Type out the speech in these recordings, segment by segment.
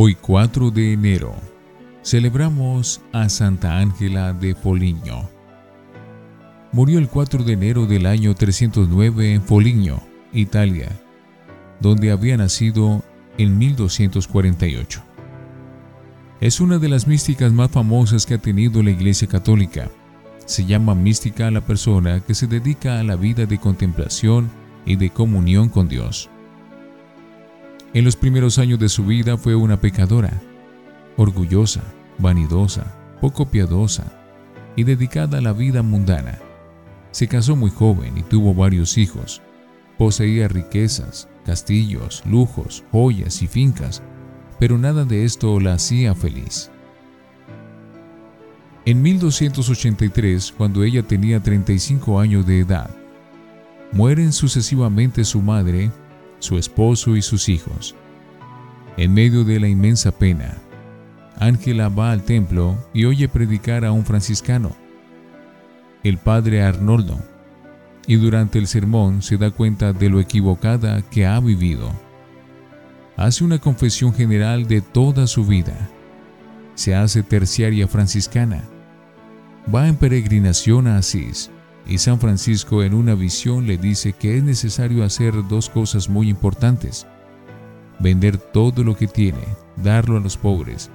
Hoy 4 de enero celebramos a Santa Ángela de Foligno. Murió el 4 de enero del año 309 en Foligno, Italia, donde había nacido en 1248. Es una de las místicas más famosas que ha tenido la Iglesia Católica. Se llama mística a la persona que se dedica a la vida de contemplación y de comunión con Dios. En los primeros años de su vida fue una pecadora, orgullosa, vanidosa, poco piadosa y dedicada a la vida mundana. Se casó muy joven y tuvo varios hijos. Poseía riquezas, castillos, lujos, joyas y fincas, pero nada de esto la hacía feliz. En 1283, cuando ella tenía 35 años de edad, mueren sucesivamente su madre su esposo y sus hijos. En medio de la inmensa pena, Ángela va al templo y oye predicar a un franciscano, el padre Arnoldo, y durante el sermón se da cuenta de lo equivocada que ha vivido. Hace una confesión general de toda su vida. Se hace terciaria franciscana. Va en peregrinación a Asís y San Francisco en una visión le dice que es necesario hacer dos cosas muy importantes. Vender todo lo que tiene, darlo a los pobres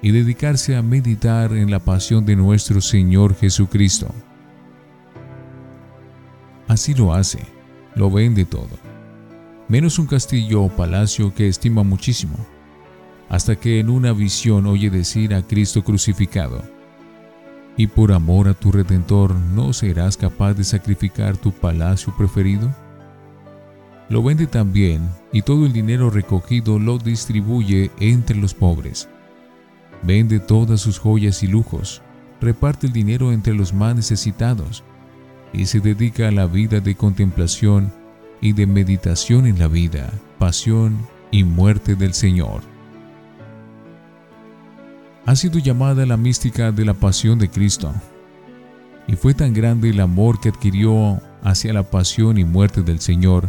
y dedicarse a meditar en la pasión de nuestro Señor Jesucristo. Así lo hace, lo vende todo, menos un castillo o palacio que estima muchísimo, hasta que en una visión oye decir a Cristo crucificado, y por amor a tu Redentor no serás capaz de sacrificar tu palacio preferido? Lo vende también y todo el dinero recogido lo distribuye entre los pobres. Vende todas sus joyas y lujos, reparte el dinero entre los más necesitados y se dedica a la vida de contemplación y de meditación en la vida, pasión y muerte del Señor ha sido llamada la mística de la pasión de Cristo. Y fue tan grande el amor que adquirió hacia la pasión y muerte del Señor,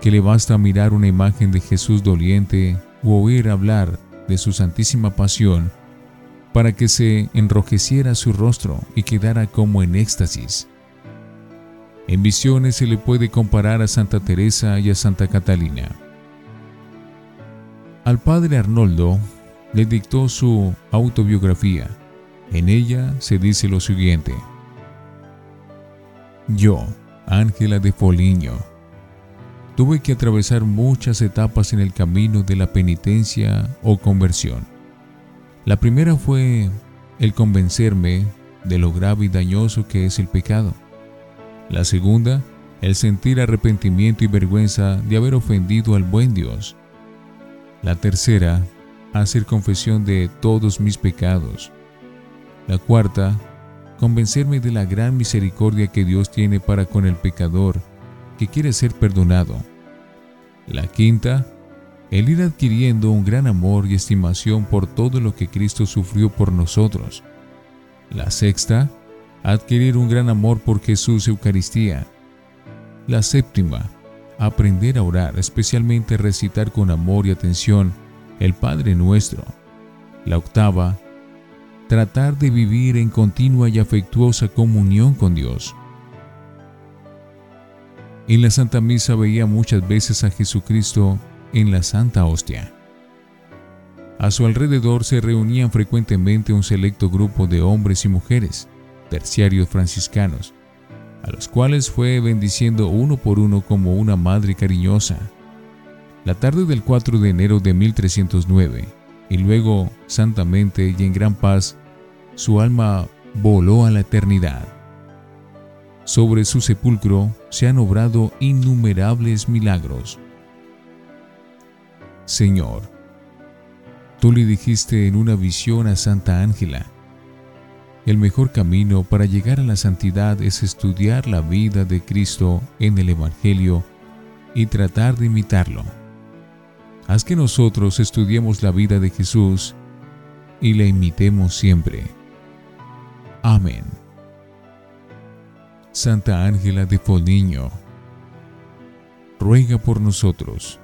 que le basta mirar una imagen de Jesús doliente o oír hablar de su santísima pasión para que se enrojeciera su rostro y quedara como en éxtasis. En visiones se le puede comparar a Santa Teresa y a Santa Catalina. Al padre Arnoldo le dictó su autobiografía. En ella se dice lo siguiente. Yo, Ángela de Foligno, tuve que atravesar muchas etapas en el camino de la penitencia o conversión. La primera fue el convencerme de lo grave y dañoso que es el pecado. La segunda, el sentir arrepentimiento y vergüenza de haber ofendido al buen Dios. La tercera, hacer confesión de todos mis pecados. La cuarta, convencerme de la gran misericordia que Dios tiene para con el pecador que quiere ser perdonado. La quinta, el ir adquiriendo un gran amor y estimación por todo lo que Cristo sufrió por nosotros. La sexta, adquirir un gran amor por Jesús Eucaristía. La séptima, aprender a orar, especialmente recitar con amor y atención el Padre Nuestro. La octava, tratar de vivir en continua y afectuosa comunión con Dios. En la Santa Misa veía muchas veces a Jesucristo en la Santa Hostia. A su alrededor se reunían frecuentemente un selecto grupo de hombres y mujeres, terciarios franciscanos, a los cuales fue bendiciendo uno por uno como una madre cariñosa la tarde del 4 de enero de 1309, y luego, santamente y en gran paz, su alma voló a la eternidad. Sobre su sepulcro se han obrado innumerables milagros. Señor, tú le dijiste en una visión a Santa Ángela, el mejor camino para llegar a la santidad es estudiar la vida de Cristo en el Evangelio y tratar de imitarlo haz que nosotros estudiemos la vida de Jesús y la imitemos siempre. Amén. Santa Ángela de Foligno, ruega por nosotros.